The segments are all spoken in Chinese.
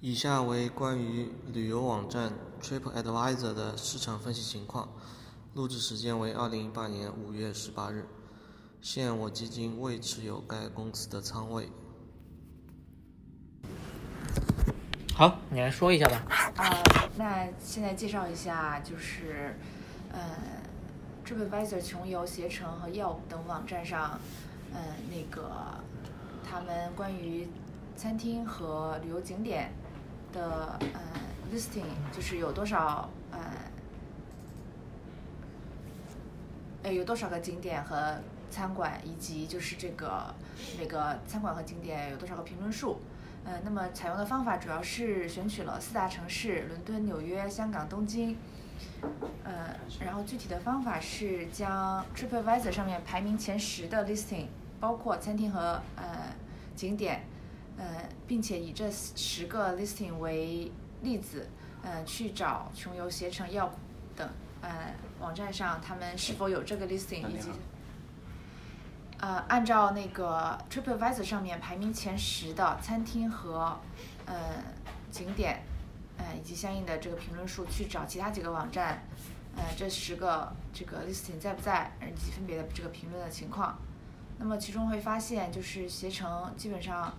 以下为关于旅游网站 TripAdvisor 的市场分析情况。录制时间为二零一八年五月十八日。现我基金未持有该公司的仓位。好，你来说一下吧。呃，那现在介绍一下，就是呃，TripAdvisor、穷游、携程和 Yelp 等网站上，呃，那个他们关于餐厅和旅游景点的呃 listing，就是有多少呃，呃有多少个景点和餐馆，以及就是这个每个餐馆和景点有多少个评论数。呃，那么采用的方法主要是选取了四大城市：伦敦、纽约、香港、东京。呃，然后具体的方法是将 TripAdvisor 上面排名前十的 listing，包括餐厅和呃景点，呃，并且以这十个 listing 为例子，呃，去找穷游、携程、Yelp 等呃网站上他们是否有这个 listing，以及。呃，按照那个 TripAdvisor 上面排名前十的餐厅和呃景点，呃以及相应的这个评论数去找其他几个网站，呃这十个这个 listing 在不在，以及分别的这个评论的情况。那么其中会发现，就是携程基本上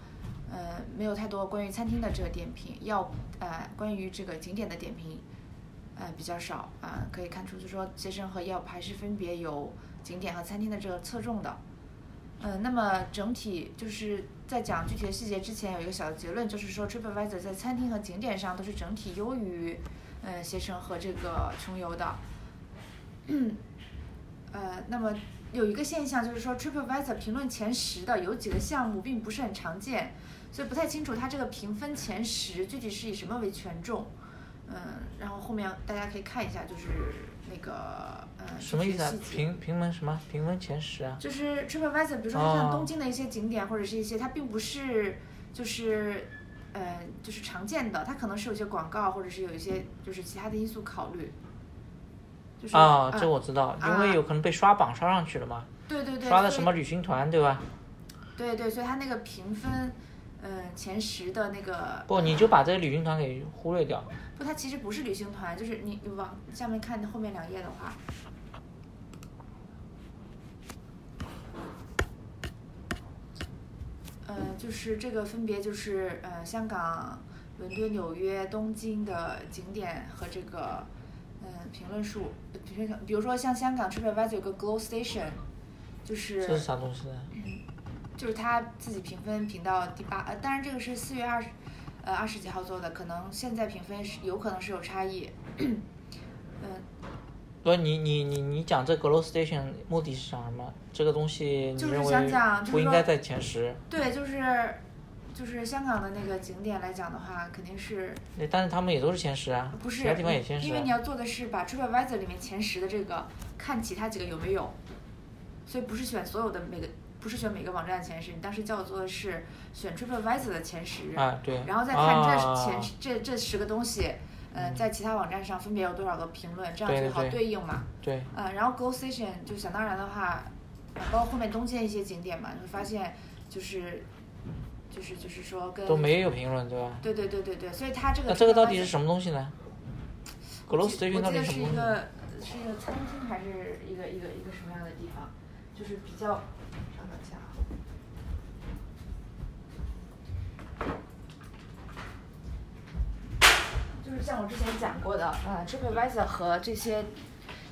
呃没有太多关于餐厅的这个点评，要呃关于这个景点的点评呃比较少啊，可以看出就是说携程和 Yelp 还是分别有景点和餐厅的这个侧重的。嗯，那么整体就是在讲具体的细节之前，有一个小的结论，就是说 TripAdvisor 在餐厅和景点上都是整体优于，呃，携程和这个穷游的。呃，那么有一个现象就是说，TripAdvisor 评论前十的有几个项目并不是很常见，所以不太清楚它这个评分前十具体是以什么为权重。嗯，然后后面大家可以看一下，就是那个。什么意思啊？评评分什么？评分前十啊？就是 TripAdvisor，比如说像东京的一些景点或者是一些，它并不是就是，呃，就是常见的，它可能是有些广告或者是有一些就是其他的因素考虑。就是啊，这我知道，因为有可能被刷榜刷上去了嘛。对对对。刷的什么旅行团对吧？对对，所以它那个评分，嗯，前十的那个。不，你就把这个旅行团给忽略掉。不，它其实不是旅行团，就是你你往下面看后面两页的话。呃，就是这个分别就是呃，香港、伦敦、纽约、东京的景点和这个嗯评论数，比如说像香港 TripAdvisor 有个 Glow Station，就是这是啥东西？嗯，就是他自己评分评到第八，呃，当然这个是四月二十呃二十几号做的，可能现在评分是有可能是有差异，嗯。不，你你你你讲这 Glow Station 目的是讲什么？这个东西你认为不应该在前十？对，就是就是香港的那个景点来讲的话，肯定是。对，但是他们也都是前十啊。不是，其他地方也前十。因为你要做的是把 TripAdvisor 里面前十的这个看其他几个有没有，所以不是选所有的每个，不是选每个网站的前十。你当时叫做的是选 TripAdvisor 的前十。啊，对。然后再看这前这这十个东西。嗯，在其他网站上分别有多少个评论，这样就好对应嘛。对。嗯，然后 Go Station 就想当然的话，包括后面东京一些景点嘛，你会发现就是，就是就是说跟都没有评论对吧？对对对对对，所以它这个那这个到底是什么东西呢 Station 到底是一个是一个餐厅还是一个一个一个什么样的地方？就是比较。就是像我之前讲过的，呃，TripAdvisor 和这些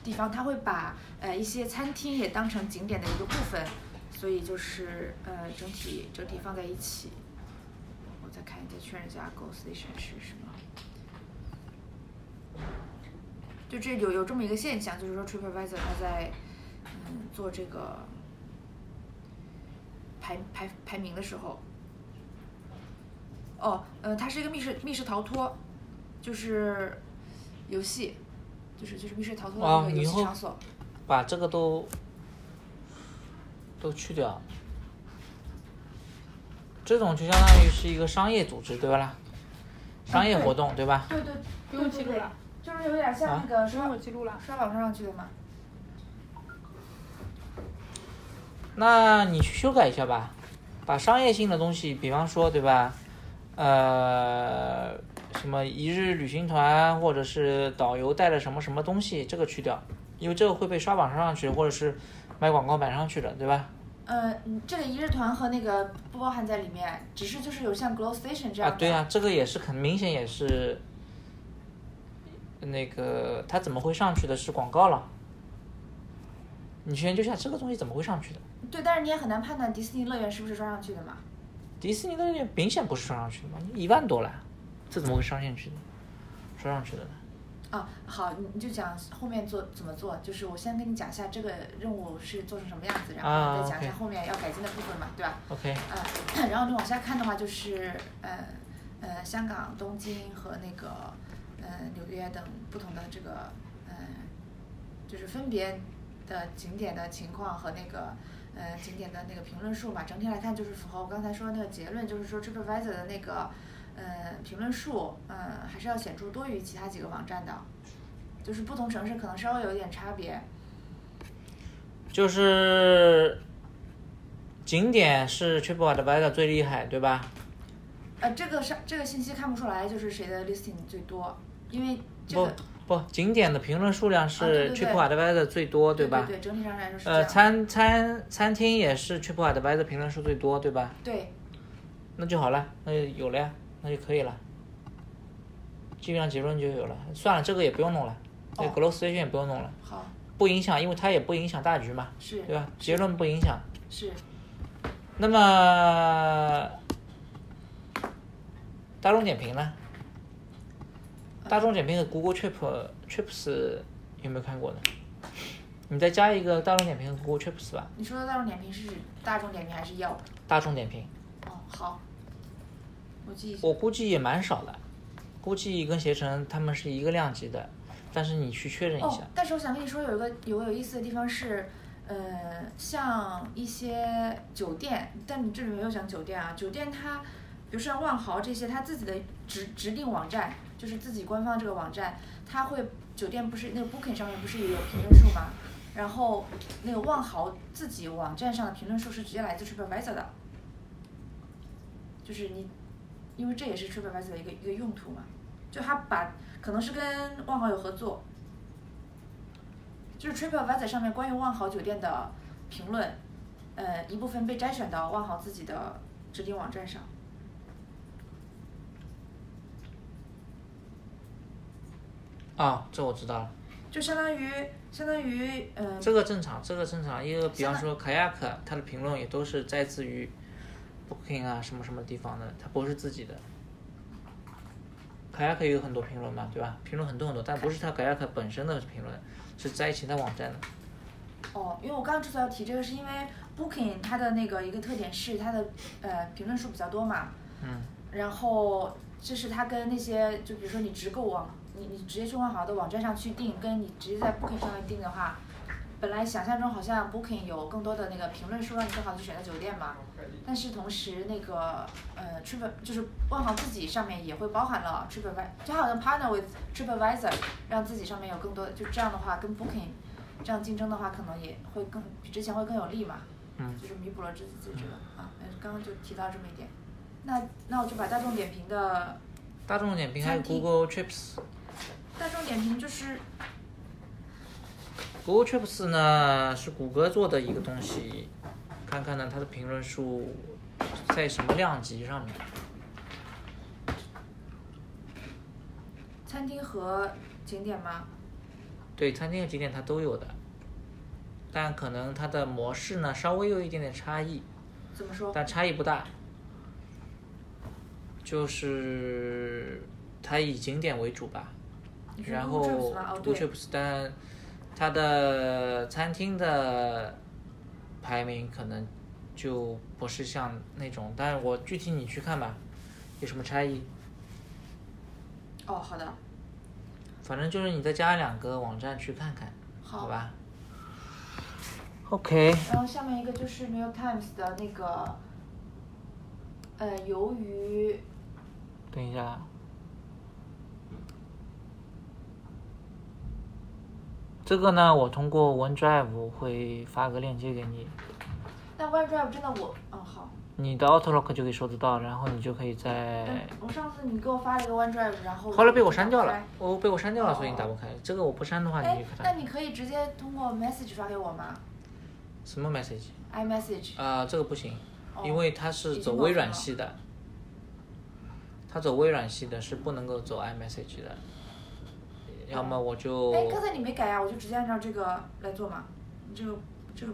地方，他会把呃一些餐厅也当成景点的一个部分，所以就是呃整体整体放在一起。我再看一下，确认一下 Go Station 是什么。就这有有这么一个现象，就是说 TripAdvisor 它在嗯做这个排排排名的时候，哦，呃，它是一个密室密室逃脱。就是游戏，就是就是密室逃脱的游戏场所。把这个都都去掉，这种就相当于是一个商业组织，对吧啦？商业活动，对吧？对对，不用记录了，就是有点像那个刷记录了，刷网上去的嘛。那你去修改一下吧，把商业性的东西，比方说，对吧？呃。什么一日旅行团或者是导游带了什么什么东西，这个去掉，因为这个会被刷榜上去，或者是买广告买上去的，对吧？呃，这个一日团和那个不包含在里面，只是就是有像 Glow Station 这样。啊，对啊，这个也是很明显，也是那个它怎么会上去的是广告了？你去研究一下这个东西怎么会上去的？对，但是你也很难判断迪士尼乐园是不是刷上去的嘛？迪士尼乐园明显不是刷上去的嘛，一万多了，这怎么会刷上去的？刷上去的呢？啊，好，你你就讲后面做怎么做，就是我先跟你讲一下这个任务是做成什么样子，然后再讲一下后面要改进的部分嘛，对吧？OK。嗯，然后你往下看的话，就是呃呃香港、东京和那个呃纽约等不同的这个嗯，就是分别的景点的情况和那个呃景点的那个评论数嘛，整体来看就是符合我刚才说的那个结论，就是说 TripAdvisor 的那个。呃，评论数，嗯，还是要显著多于其他几个网站的，就是不同城市可能稍微有一点差别。就是景点是 TripAdvisor 最厉害，对吧？呃，这个是这个信息看不出来，就是谁的 listing 最多，因为不不景点的评论数量是 TripAdvisor 最多，对吧？对，整体上来说是呃，餐餐餐厅也是 TripAdvisor 评论数最多，对吧？对。那就好了，那就有了呀。那就可以了，基本上结论就有了。算了，这个也不用弄了，这 glow station 也不用弄了。好。不影响，因为它也不影响大局嘛。是。对吧？结论不影响。是。那么，大众点评呢？大众点评和 Google Trip Trips 有没有看过呢？你再加一个大众点评和 Google Trips 吧。你说的大众点评是指大众点评还是 Yelp？大众点评。哦，好。我估计也蛮少的，估计跟携程他们是一个量级的，但是你去确认一下。但是我想跟你说，有一个有个有意思的地方是，呃，像一些酒店，但你这里没有讲酒店啊。酒店它，比如说万豪这些，它自己的指指定网站，就是自己官方这个网站，它会酒店不是那个 Booking 上面不是也有评论数吗？然后那个万豪自己网站上的评论数是直接来自 TripAdvisor 的，就是你。因为这也是 TripAdvisor 的一个一个用途嘛，就他把可能是跟万豪有合作，就是 TripAdvisor 上面关于万豪酒店的评论，呃一部分被摘选到万豪自己的指定网站上。啊，这我知道了。就相当于相当于呃。这个正常，这个正常，因为比方说 Kayak 它的评论也都是摘自于。Booking 啊，什么什么地方的，它不是自己的。卡亚克有很多评论嘛，对吧？评论很多很多，但不是它 Kayak 本身的评论，是在其他网站的。哦，因为我刚刚之所以要提这个，是因为 Booking 它的那个一个特点是它的呃评论数比较多嘛。嗯。然后这是它跟那些，就比如说你直购网，你你直接去万豪的网站上去订，跟你直接在 Booking 上面订的话。本来想象中好像 Booking 有更多的那个评论数，让你更好的去选择酒店嘛。但是同时那个呃 Trip 就是万豪自己上面也会包含了 TripAdvisor，就好像 partner with TripAdvisor，让自己上面有更多，就这样的话跟 Booking 这样竞争的话，可能也会更比之前会更有利嘛。嗯。就是弥补了这次这个啊，刚刚就提到这么一点。那那我就把大众点评的。大众点评还有 Google Trips。大众点评就是。Google Trips 呢是谷歌做的一个东西，看看呢它的评论数在什么量级上面。餐厅和景点吗？对，餐厅和景点它都有的，但可能它的模式呢稍微有一点点差异。怎么说？但差异不大，就是它以景点为主吧，然后 Google Trips 但。它的餐厅的排名可能就不是像那种，但是我具体你去看吧，有什么差异？哦，好的。反正就是你再加两个网站去看看，好吧？OK。然后下面一个就是 New York Times 的那个，呃，由于。等一下。这个呢，我通过 OneDrive 会发个链接给你。那 OneDrive 真的我，嗯好。你的 Outlook 就可以收得到，然后你就可以在。我上次你给我发了一个 OneDrive，然后。后来被我删掉了，我被我删掉了，所以你打不开。这个我不删的话，你。那你可以直接通过 Message 发给我吗？什么 Message？iMessage。啊，这个不行，因为它是走微软系的。它走微软系的，是不能够走 iMessage 的。要么我就。哎，刚才你没改呀，我就直接按照这个来做嘛。你这个这个。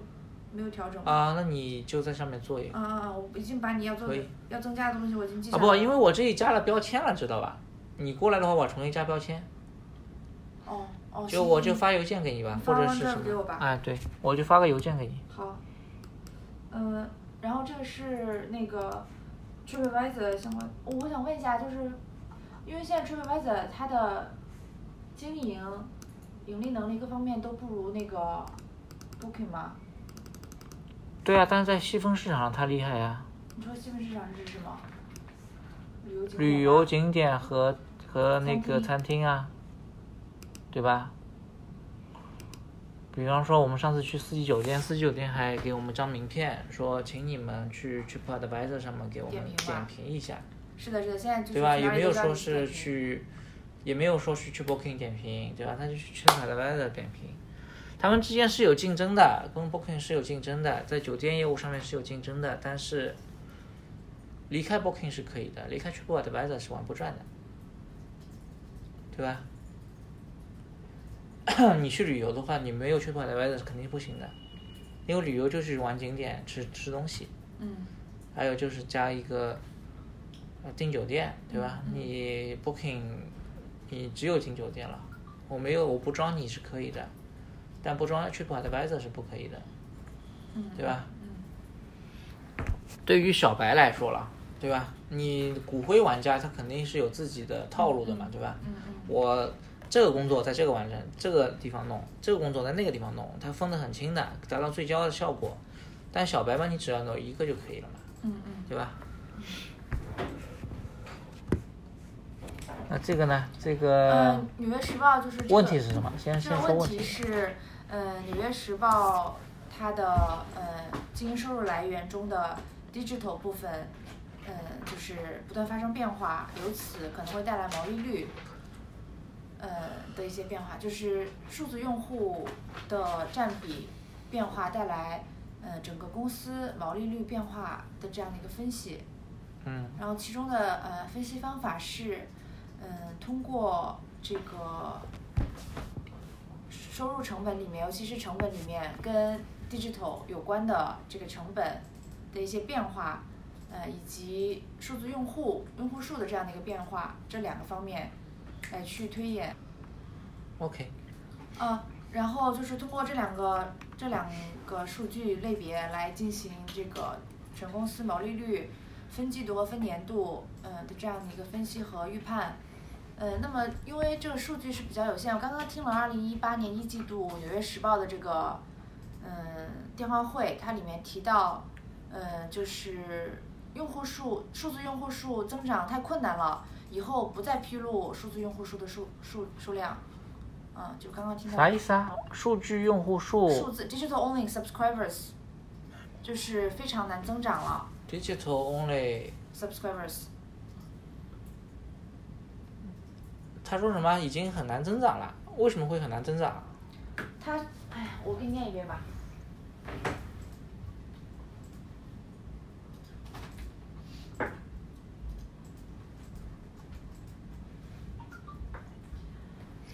没有调整啊，那你就在上面做一个。嗯嗯嗯，我已经把你要做要增加的东西我已经记下啊不，因为我这里加了标签了，知道吧？你过来的话，我重新加标签。哦哦。就我就发邮件给你吧，或者是什么？哎，对，我就发个邮件给你。好。嗯，然后这个是那个 TripAdvisor 相关，我想问一下，就是因为现在 TripAdvisor 它的经营盈利能力各方面都不如那个 Booking 吗？对啊，但是在细分市场上它厉害呀。你说细分市场是什么？旅游景点和和那个餐厅啊，对吧？比方说我们上次去四季酒店，四季酒店还给我们张名片，说请你们去去 TripAdvisor 上面给我们点评一下。是的，是的，现在对吧？有没有说是去，也没有说是去 Booking 点评，对吧？他就去 TripAdvisor 点评。他们之间是有竞争的，跟 Booking 是有竞争的，在酒店业务上面是有竞争的，但是离开 Booking 是可以的，离开 TripAdvisor 是玩不转的，对吧？你去旅游的话，你没有 TripAdvisor 是肯定不行的，因为旅游就是玩景点、吃吃东西，嗯，还有就是加一个订酒店，对吧？你 Booking 你只有进酒店了，我没有我不装你是可以的。但不装 TripAdvisor 是不可以的，对吧？对于小白来说了，对吧？你骨灰玩家他肯定是有自己的套路的嘛，对吧？我这个工作在这个完成这个地方弄，这个工作在那个地方弄，它分得很清的，达到最佳的效果。但小白嘛，你只要弄一个就可以了嘛，嗯嗯，对吧？那这个呢？这个《纽约时报》就是问题是什么？先先说问题是。呃，《纽约时报》它的呃经营收入来源中的 digital 部分，呃，就是不断发生变化，由此可能会带来毛利率，呃的一些变化，就是数字用户的占比变化带来呃整个公司毛利率变化的这样的一个分析。嗯。然后其中的呃分析方法是，嗯，通过这个。收入成本里面，尤其是成本里面跟 digital 有关的这个成本的一些变化，呃，以及数字用户用户数的这样的一个变化，这两个方面来去推演。OK。啊，然后就是通过这两个这两个数据类别来进行这个全公司毛利率分季度和分年度嗯的这样的一个分析和预判。呃，那么因为这个数据是比较有限，我刚刚听了二零一八年一季度《纽约时报》的这个嗯电话会，它里面提到，呃，就是用户数数字用户数增长太困难了，以后不再披露数字用户数的数数数量，嗯，就刚刚听到啥意思啊？数据用户数数字 digital only subscribers 就是非常难增长了。digital only subscribers。他说什么？已经很难增长了？为什么会很难增长？他，哎，我给你念一遍吧。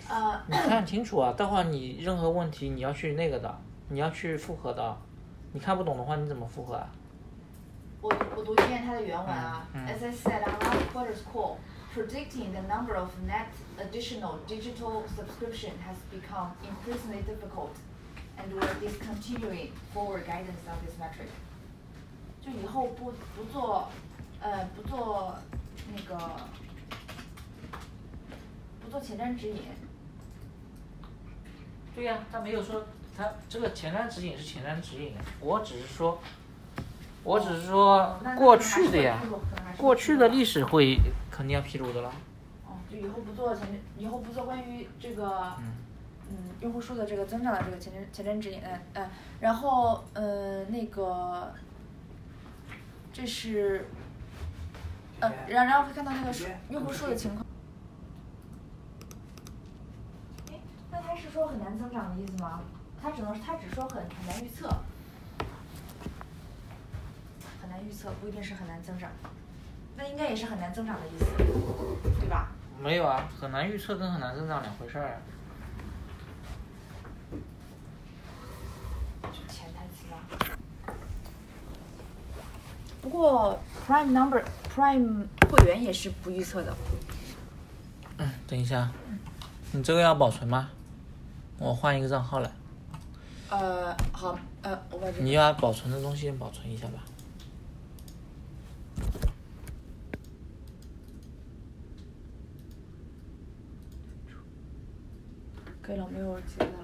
呃。你看清楚啊！待会儿你任何问题你要去那个的，你要去复核的。你看不懂的话，你怎么复核啊？我我读一遍他的原文啊。As I said on last quarter's call. Predicting the number of net additional digital subscription has become increasingly difficult, and we're discontinuing forward guidance on this metric. 就以后不不做，呃，不做那个，不做前瞻指引。对呀、啊，他没有说他这个前瞻指引是前瞻指引，我只是说，我只是说过去的呀，过去的历史会肯定要披露的了。哦，就以后不做前，以后不做关于这个，嗯，用户数的这个增长的这个前瞻前瞻指引，嗯嗯，然后呃那个这是，呃，然然后会看到那个用户数的情况。哎，那他是说很难增长的意思吗？他只能他只说很很难预测，很难预测不一定是很难增长，那应该也是很难增长的意思，对吧？没有啊，很难预测跟很难增长两回事儿。潜台词吧。不过 Prime Number Prime 会员也是不预测的。嗯，等一下，你这个要保存吗？我换一个账号来。呃，好，呃，我把这。你要保存的东西保存一下吧。可以了，没有其他的了。